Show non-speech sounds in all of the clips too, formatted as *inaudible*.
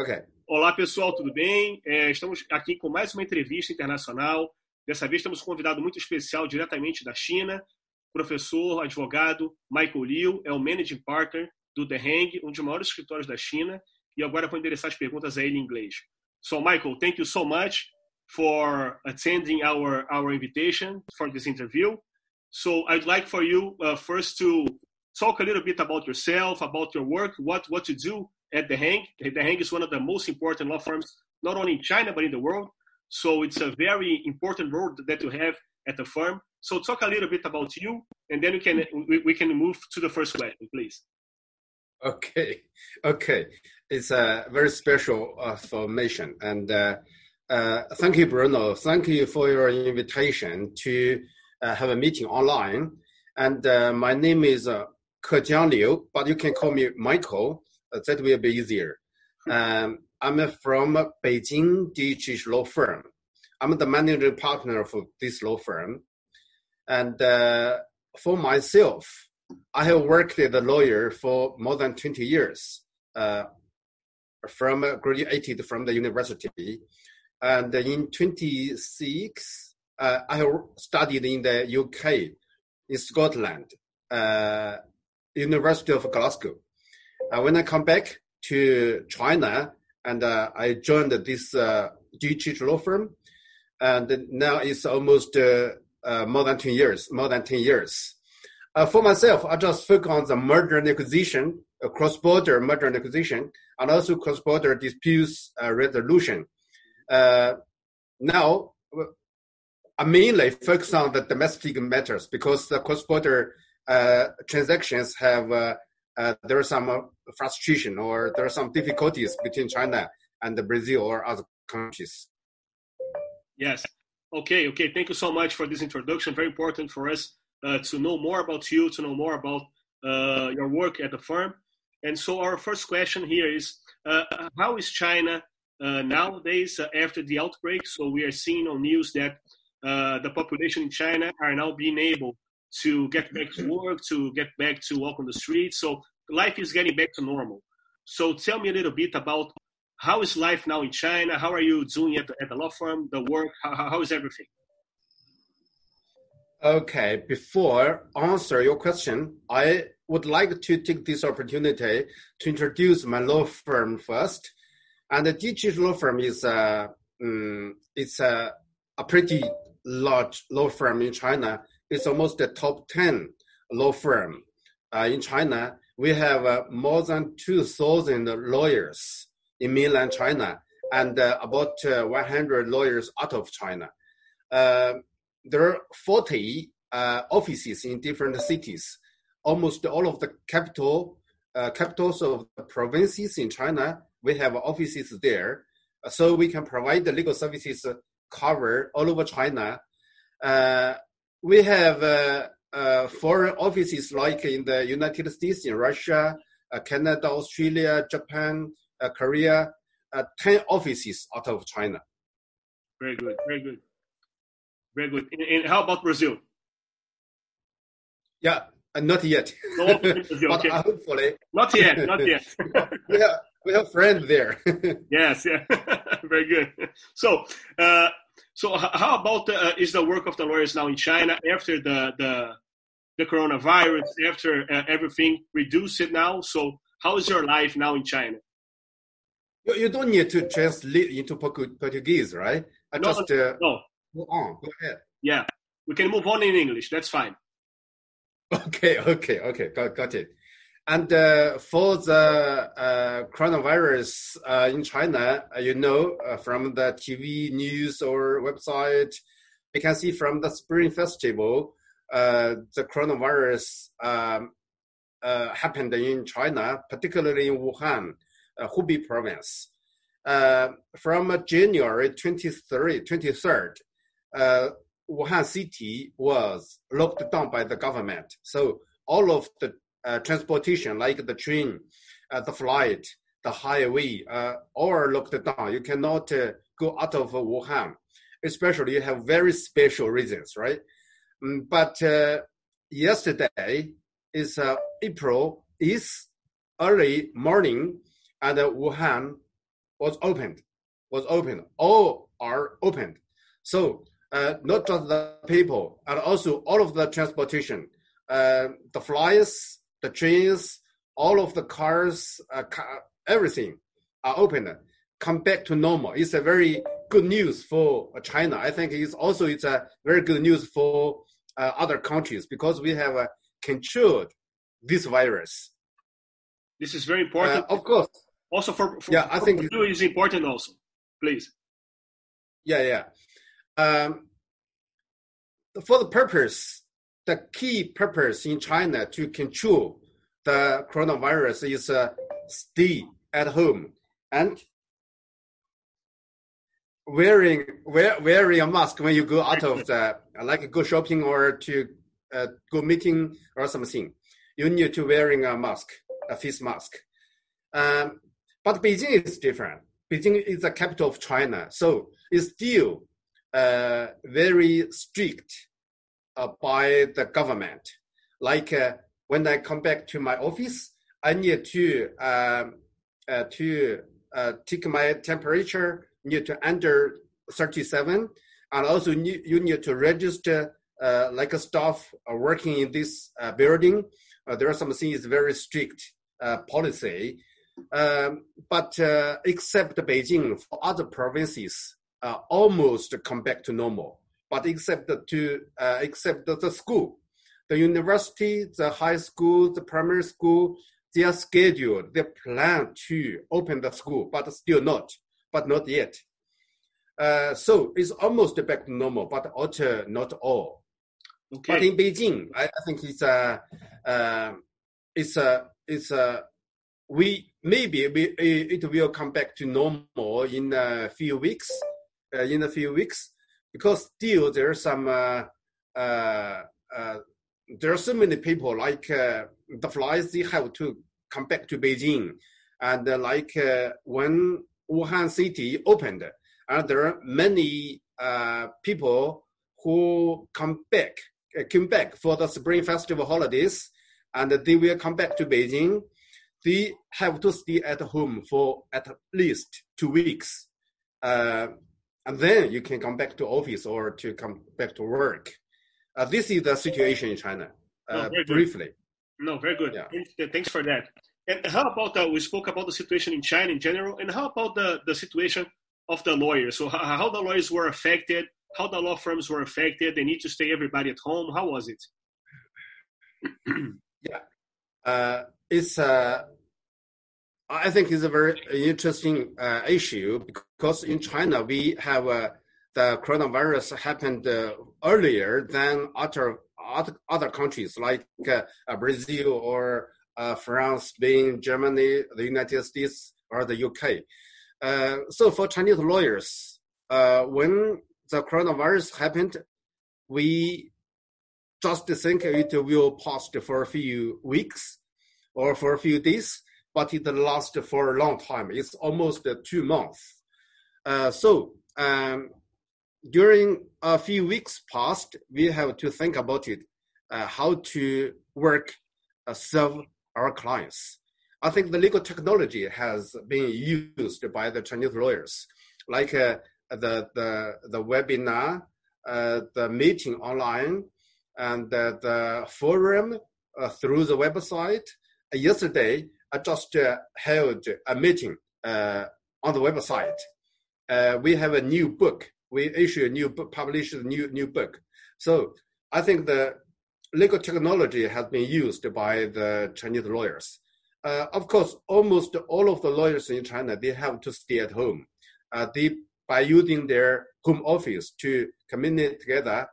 Okay. Olá, pessoal, tudo bem? É, estamos aqui com mais uma entrevista internacional. Dessa vez temos um convidado muito especial diretamente da China, professor, advogado Michael Liu, é o Managing Partner do The Hang, um dos maiores escritórios da China, e agora vou endereçar as perguntas a ele em inglês. So, Michael, thank you so much for attending our, our invitation for this interview. So, I'd like for you uh, first to talk a little bit about yourself, about your work, what, what you do at DeHeng. The Hang is one of the most important law firms, not only in China, but in the world. So it's a very important role that you have at the firm. So talk a little bit about you, and then we can we, we can move to the first question, please. Okay, okay, it's a very special uh, formation, and uh, uh, thank you, Bruno. Thank you for your invitation to uh, have a meeting online. And uh, my name is uh, Ke Liu, but you can call me Michael. That will be easier. Um, I'm from Beijing DHH law firm. I'm the managing partner for this law firm. And uh, for myself, I have worked as a lawyer for more than 20 years, uh, from uh, graduated from the university. And in 26, uh, I have studied in the UK, in Scotland, uh, University of Glasgow. Uh, when I come back to China, and uh, I joined this uh, DHH law firm, and now it's almost uh, uh, more than 10 years, more than 10 years. Uh, for myself, I just focus on the merger and acquisition, cross-border merger and acquisition, and also cross-border disputes resolution. Now, I mainly focus on the domestic matters because the cross-border transactions have uh, there are some uh, frustration or there are some difficulties between China and Brazil or other countries. Yes. Okay. Okay. Thank you so much for this introduction. Very important for us uh, to know more about you, to know more about uh, your work at the firm. And so, our first question here is: uh, How is China uh, nowadays after the outbreak? So we are seeing on news that the population in China are now being able to get back to work, to get back to walk on the streets. So life is getting back to normal. So tell me a little bit about how is life now in China? How are you doing at the, at the law firm, the work? How, how is everything? Okay, before answer your question, I would like to take this opportunity to introduce my law firm first. And the DHH law firm is uh, um, it's a, a pretty large law firm in China. It's almost the top 10 law firm uh, in China. We have uh, more than 2,000 lawyers in mainland China and uh, about uh, 100 lawyers out of China. Uh, there are 40 uh, offices in different cities. Almost all of the capital uh, capitals of provinces in China, we have offices there, so we can provide the legal services cover all over China. We have uh, foreign offices like in the United States, in Russia, uh, Canada, Australia, Japan, uh, Korea, uh, 10 offices out of China. Very good. Very good. Very good. And, and how about Brazil? Yeah, uh, not yet. No Brazil. *laughs* but Okay. uh, hopefully, Not yet. Not *laughs* yet. we have, we have friends there. *laughs* yes. Yeah. Very good. So, uh, so how about uh, is the work of the lawyers now in China after the the the coronavirus, after uh, everything reduced it now? So, how is your life now in China? you, you don't need to translate into Portuguese, right? I No, just uh, No. go on. Go ahead. Yeah. We can move on in English. That's fine. *laughs* Okay, okay, okay, got, got it. And uh, for the uh, coronavirus uh, in China, uh, you know, uh, from the TV news or website, you can see from the Spring Festival, uh, the coronavirus um, happened in China, particularly in Wuhan, uh, Hubei province. From January 23, 23rd, uh, Wuhan city was locked down by the government. So all of the transportation, like the train, uh, the flight, the highway, uh, all are locked down. You cannot uh, go out of Wuhan, especially you have very special reasons, right? Mm, but uh, yesterday is uh, April is early morning, and uh, Wuhan was opened, was opened. All are opened. So uh, not just the people, and also all of the transportation, uh, the flyers, the trains, all of the cars, uh, car, everything are open. Come back to normal. It's a very good news for China. I think it's also it's a very good news for uh, other countries because we have uh, controlled this virus. This is very important. Uh, of course. Also for, for yeah, I think you is important also. Please. Yeah, yeah. Um, for the purpose, the key purpose in China to control the coronavirus is uh, stay at home and wearing wear, wearing a mask when you go out of the *laughs* like go shopping or to uh, go meeting or something. You need to wearing a mask, a face mask. Um, but Beijing is different. Beijing is the capital of China, so it's still uh, very strict by the government. Like uh, when I come back to my office, I need to um, uh, to uh, take my temperature need to under 37 and also you need to register uh, like a staff working in this building. there are some things very strict policy. Um, but except Beijing, for other provinces, uh, almost come back to normal. But except to uh, except the school, the university, the high school, the primary school, they are scheduled, they plan to open the school, but still not, but not yet. Uh, so it's almost back to normal, but also not all. Okay. But in Beijing, I, I think it's a, uh, it's a, it's a, we maybe we, it will come back to normal in a few weeks, uh, in a few weeks, because still there are some, uh, uh, uh, there are so many people like the flies they have to come back to Beijing, and like when Wuhan city opened, and there are many people who come back, came back for the Spring Festival holidays, and they will come back to Beijing. They have to stay at home for at least two weeks. Uh, and then you can come back to office or to come back to work. Uh, this is the situation in China, uh, no, briefly. No, very good. Yeah. Thanks for that. And how about uh, we spoke about the situation in China in general, and how about the, the situation of the lawyers? So how, how the lawyers were affected, how the law firms were affected. They need to stay everybody at home. How was it? *clears throat* yeah, uh, it's uh, I think it's a very interesting uh, issue because in China we have uh, the coronavirus happened uh, earlier than other other countries like uh, Brazil or uh, France, Spain, Germany, the United States, or the UK. Uh, so for Chinese lawyers, when the coronavirus happened, we just think it will pass for a few weeks or for a few days but it lasts for a long time. It's almost two months. Uh, so um, during a few weeks past, we have to think about it, uh, how to work, uh, serve our clients. I think the legal technology has been used by the Chinese lawyers, like uh, the, the, the webinar, uh, the meeting online, and the forum uh, through the website. yesterday, I just uh, held a meeting uh, on the website. Uh, we have a new book. We issue a new book, publish a new new book. So I think the legal technology has been used by the Chinese lawyers. Uh, of course, almost all of the lawyers in China they have to stay at home. Uh, they by using their home office to communicate together,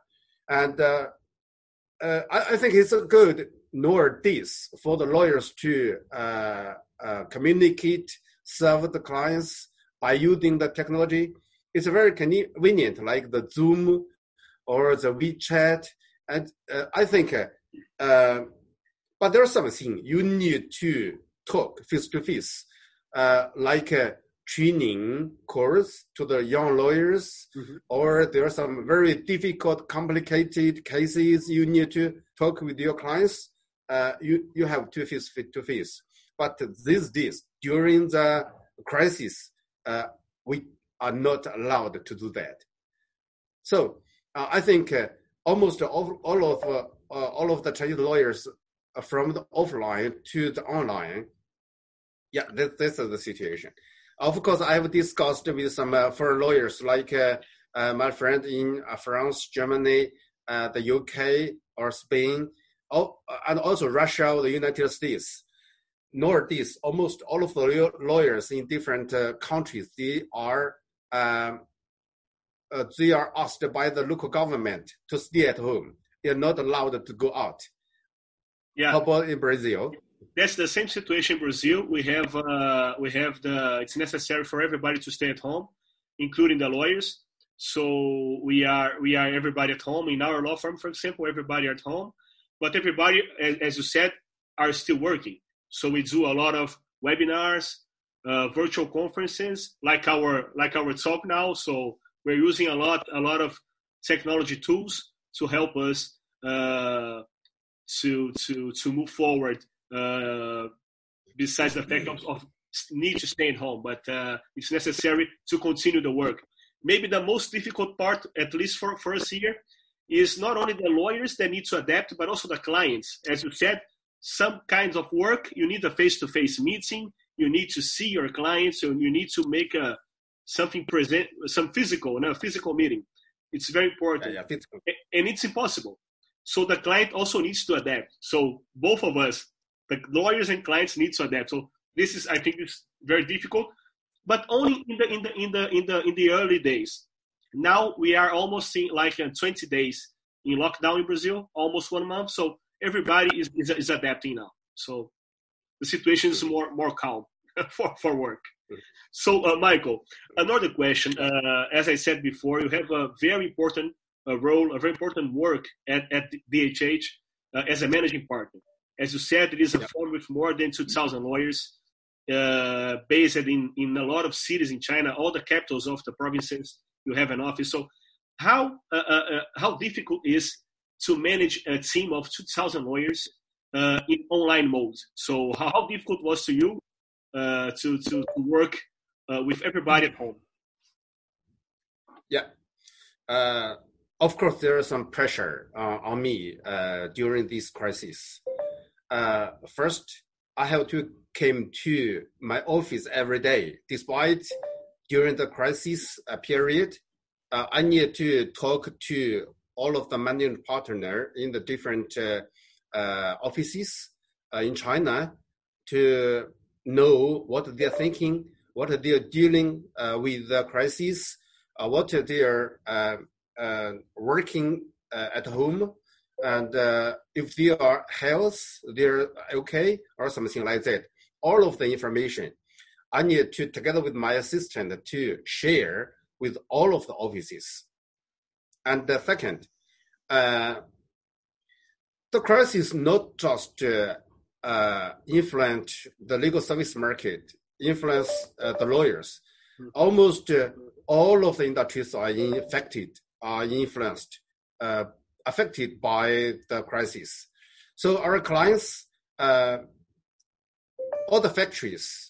and uh, I, I, think it's good nor this for the lawyers to uh, uh, communicate, serve the clients by using the technology. It's very convenient, like the Zoom or the WeChat. And uh, I think, uh, uh, but there's something you need to talk face to face, like a training course to the young lawyers, mm-hmm. or there are some very difficult, complicated cases you need to talk with your clients uh, you you have to face to face. But these days, during the crisis, we are not allowed to do that. So I think almost all, all of all of the Chinese lawyers from the offline to the online. Yeah, this, this is the situation. Of course, I have discussed with some uh, foreign lawyers like uh, uh, my friend in France, Germany, the UK, or Spain, and also Russia or the United States. Nowadays, almost all of the lawyers in different countries, they are um, uh, they are asked by the local government to stay at home. They are not allowed to go out. Yeah. How about in Brazil? That's the same situation in Brazil. We have uh, we have the it's necessary for everybody to stay at home, including the lawyers. So we are we are everybody at home in our law firm, for example, everybody at home, but everybody, as, as you said, are still working. So we do a lot of webinars, uh, virtual conferences, like our like our talk now. So we're using a lot a lot of technology tools to help us uh, to to to move forward. Uh, besides the fact of, of, need to stay at home, but uh, it's necessary to continue the work. Maybe the most difficult part, at least for, for us here, is not only the lawyers that need to adapt, but also the clients. As you said, some kinds of work you need a face-to-face meeting. You need to see your clients, and you need to make a something present, some physical, no, physical meeting. It's very important, yeah, yeah, and it's impossible. So the client also needs to adapt. So both of us, the lawyers and clients, need to adapt. So this is, I think, is very difficult, but only in the in the in the in the in the early days. Now we are almost seeing like uh, 20 days in lockdown in Brazil, almost one month. So everybody is is, is adapting now. So the situation is more more calm *laughs* for for work. So, uh, Michael, another question. Uh, as I said before, you have a very important uh, role, a very important work at, at DHH uh, as a managing partner. As you said, it is a firm with more than 2,000 lawyers, uh, based in, in a lot of cities in China, all the capitals of the provinces. You have an office. So, how uh, how difficult is to manage a team of 2,000 lawyers in online mode? So, how difficult was to you uh, to, to, to work uh, with everybody at home. Yeah. Uh, of course, there is some pressure uh, on me uh, during this crisis. Uh, first, I have to came to my office every day, despite during the crisis period, I need to talk to all of the managing partner in the different offices in China to know what they're thinking, what they're dealing uh, with the crisis, uh, what they're uh, uh working uh, at home, and uh, if they are health, they're okay, or something like that. All of the information I need to, together with my assistant, to share with all of the offices. And the second, the crisis not just uh, influence the legal service market, influence uh, the lawyers. Hmm. Almost uh, all of the industries are infected, are influenced, uh, affected by the crisis. So our clients, uh, all the factories, uh,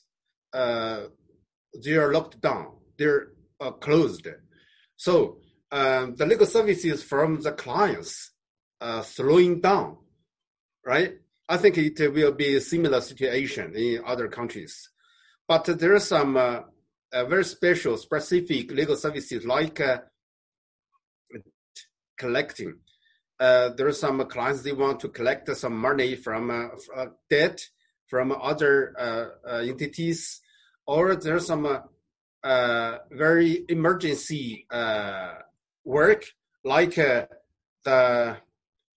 they are locked down, they're closed. So um, the legal services from the clients uh slowing down, right? I think it will be a similar situation in other countries. But there are some uh, very special, specific legal services like uh, collecting. Uh, there are some clients they want to collect some money from uh, uh, debt from other uh, entities, or there's some very emergency work like the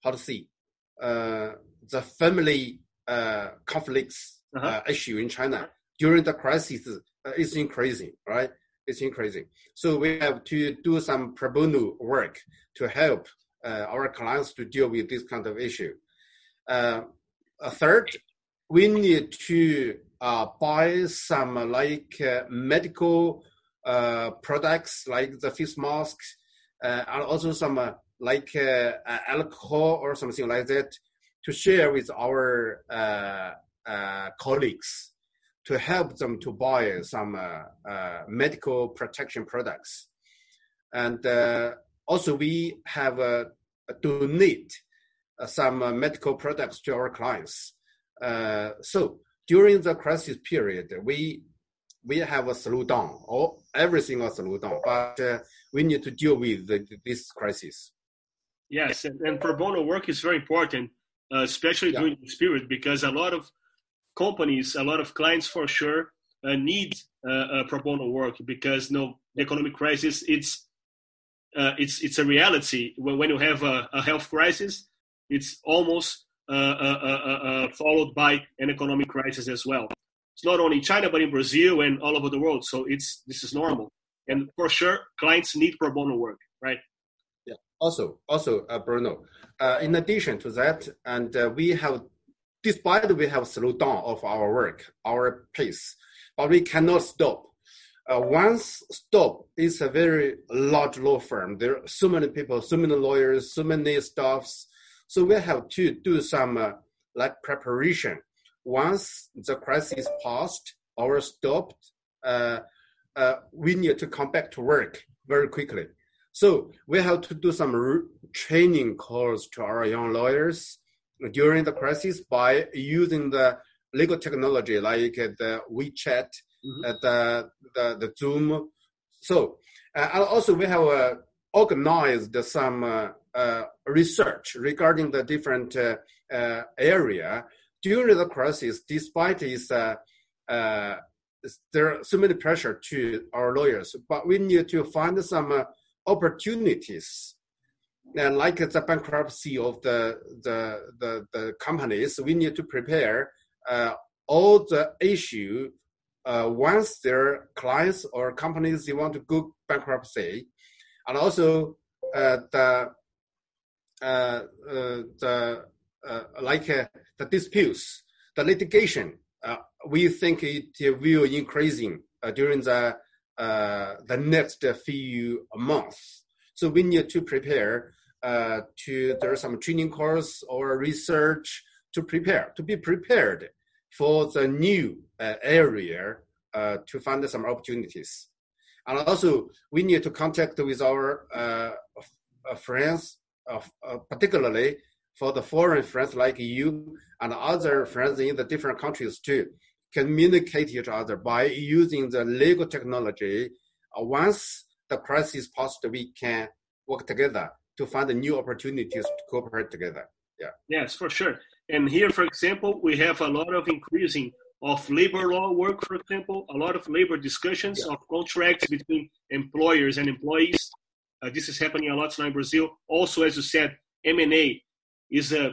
how to see the family uh, conflicts uh-huh. uh, issue in China during the crisis uh, is increasing, right? It's increasing. So we have to do some pro bono work to help uh, our clients to deal with this kind of issue. Uh, third, we need to uh, buy some like uh, medical uh, products like the face masks uh, and also some like alcohol or something like that to share with our uh, uh, colleagues. to help them to buy some medical protection products. And also we have donate some medical products to our clients. So during the crisis period, we we have a slowdown or everything was slowed down, but uh, we need to deal with the, this crisis. Yes, and, and pro bono work is very important, uh, especially yeah. during this period, because a lot of companies, a lot of clients for sure uh, need uh, pro bono work because you know, the economic crisis it's uh, it's it's a reality. When you have a, a health crisis, it's almost uh, uh, Uh, uh, uh, followed by an economic crisis as well. It's not only in China but in Brazil and all over the world. So it's this is normal, and for sure, clients need pro bono work, right? Yeah. Also, also, Bruno. in addition to that, and we have despite we have slowed down of our work, our pace, but we cannot stop. Uh, once stop is a very large law firm. There are so many people, so many lawyers, so many staffs. So we have to do some uh, like preparation. Once the crisis passed or stopped, uh, uh we need to come back to work very quickly. So we have to do some training course to our young lawyers during the crisis by using the legal technology like the WeChat, mm-hmm. uh, the, the, the Zoom. So, uh, and also we have uh, organized some uh, research regarding the different uh, area during the crisis, despite its there are so many pressure to our lawyers, but we need to find some opportunities. And like the bankruptcy of the the the, the companies, we need to prepare uh, all the issue uh, once their clients or companies they want to go bankruptcy, and also uh, the uh, uh, the uh, like the disputes, the litigation. we think it will increasing during the the next few months. So we need to prepare uh, to there are some training course or research to prepare to be prepared for the new uh, area uh, to find some opportunities and also we need to contact with our uh, uh, friends uh, particularly for the foreign friends like you and other friends in the different countries to communicate each other by using the legal technology once the crisis passed we can work together to find new opportunities to cooperate together. Yeah. Yes, for sure. And here, for example, we have a lot of increasing of labor law work, for example, a lot of labor discussions yeah. of contracts between employers and employees. Uh, this is happening a lot now in Brazil. Also, as you said, M&A is uh,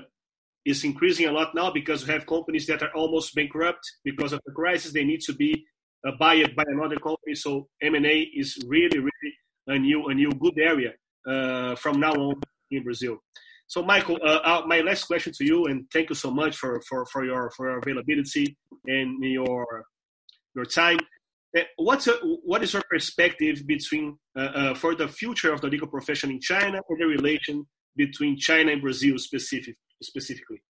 is increasing a lot now because we have companies that are almost bankrupt because of the crisis. They need to be uh, bought by another company. So M&A is really, really a new a new good area uh, from now on in Brazil. So, Michael, uh, uh, my last question to you, and thank you so much for, for, for your for your availability and your your time. Uh, what's a, what is your perspective between uh, uh, for the future of the legal profession in China or the relation between China and Brazil specific, specifically?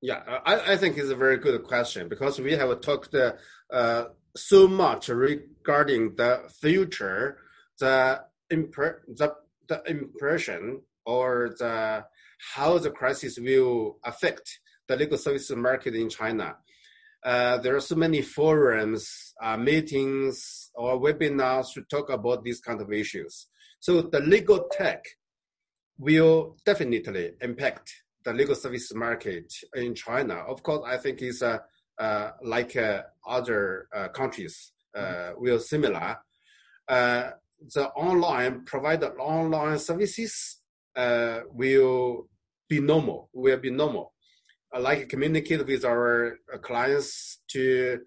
Yeah, I, I think it's a very good question because we have talked uh, so much regarding the future. The impre- the, the impression or the how the crisis will affect the legal services market in China. Uh, there are so many forums, uh, meetings, or webinars to talk about these kind of issues. So the legal tech will definitely impact the legal service market in China. Of course, I think it's uh, uh like uh, other uh, countries mm-hmm. will similar the online provided online services uh, will be normal. Will be normal. I like communicate with our uh, clients to,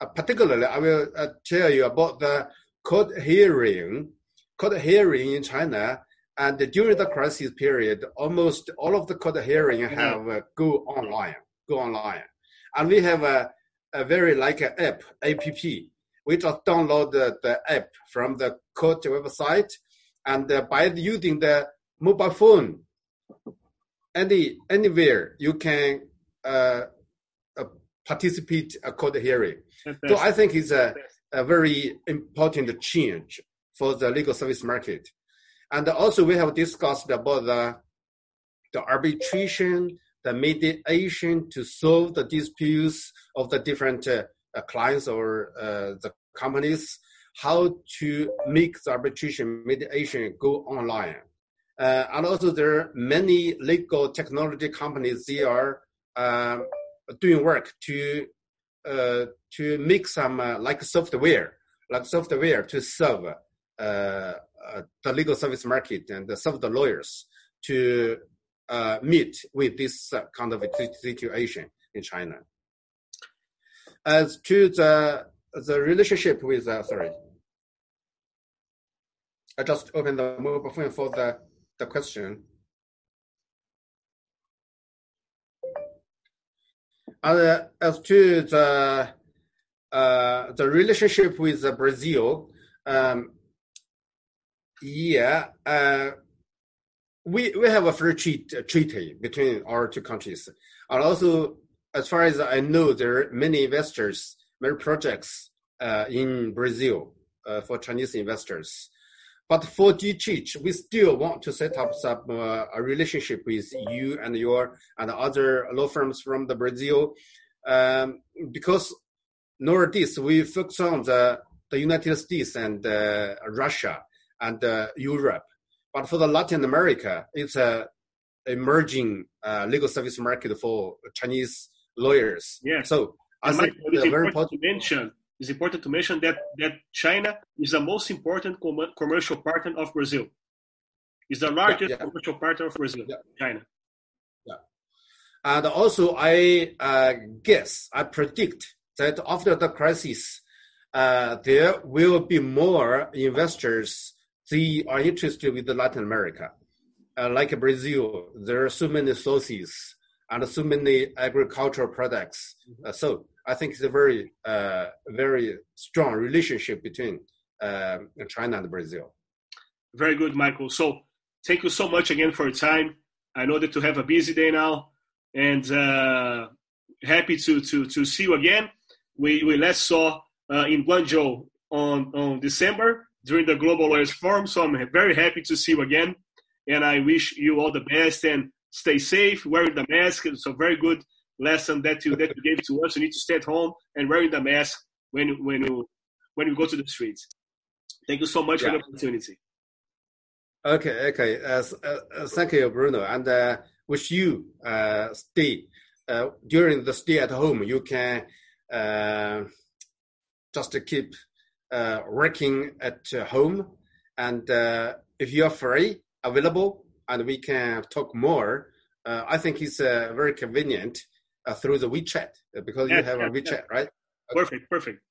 uh, particularly, I will uh, tell you about the court hearing. Court hearing in China, and during the crisis period, almost all of the court hearing mm-hmm. have uh, go online, go online, and we have a, a very like a app, app we just download the, the app from the court website and uh, by using the mobile phone any anywhere you can uh, uh, participate a court hearing. So I think it's a, a very important change for the legal service market. And also we have discussed about the, the arbitration, the mediation to solve the disputes of the different uh, clients or uh, the companies, how to make the arbitration mediation go online. Uh, and also there are many legal technology companies, they are uh, doing work to uh, to make some uh, like software, like software to serve uh, uh, the legal service market and serve the lawyers to meet with this kind of situation in China. As to the the relationship with sorry, I just opened the mobile phone for the the question. Uh, as to the uh, the relationship with Brazil, um, yeah, uh, we we have a free trade treaty between our two countries, and also as far as I know, there are many investors, many projects uh, in Brazil uh, for Chinese investors. But for DHH, we still want to set up some uh, a relationship with you and your and other law firms from the Brazil, um, because nowadays we focus on the the United States and uh, Russia and uh, Europe. But for the Latin America, it's a emerging uh, legal service market for Chinese lawyers. Yeah. So I think it's very important to mention it's important to mention that, that China is the most important com- commercial partner of Brazil. It's the largest yeah, yeah. commercial partner of Brazil, yeah. China. Yeah. And also, I uh, guess, I predict that after the crisis, uh, there will be more investors they are interested with Latin America. Uh, like Brazil, there are so many sources and so many agricultural products. Mm-hmm. Uh, so I think it's a very, uh, very strong relationship between uh, China and Brazil. Very good, Michael. So thank you so much again for your time. I know that you have a busy day now, and uh, happy to to to see you again. We we last saw uh, in Guangzhou on on December during the Global Lawyers Forum. So I'm very happy to see you again, and I wish you all the best and stay safe, wearing the mask. It's a very good lesson that you that you gave to us. You need to stay at home and wearing the mask when when you when you go to the streets. Thank you so much yeah. for the opportunity. Okay, okay. Uh, uh, thank you, Bruno, and uh, wish you uh, stay uh, during the stay at home. You can uh, just keep uh, working at home, and uh, if you are free, available, and we can talk more. Uh, I think it's uh, very convenient uh, through the WeChat because you have a WeChat, right? Perfect, perfect.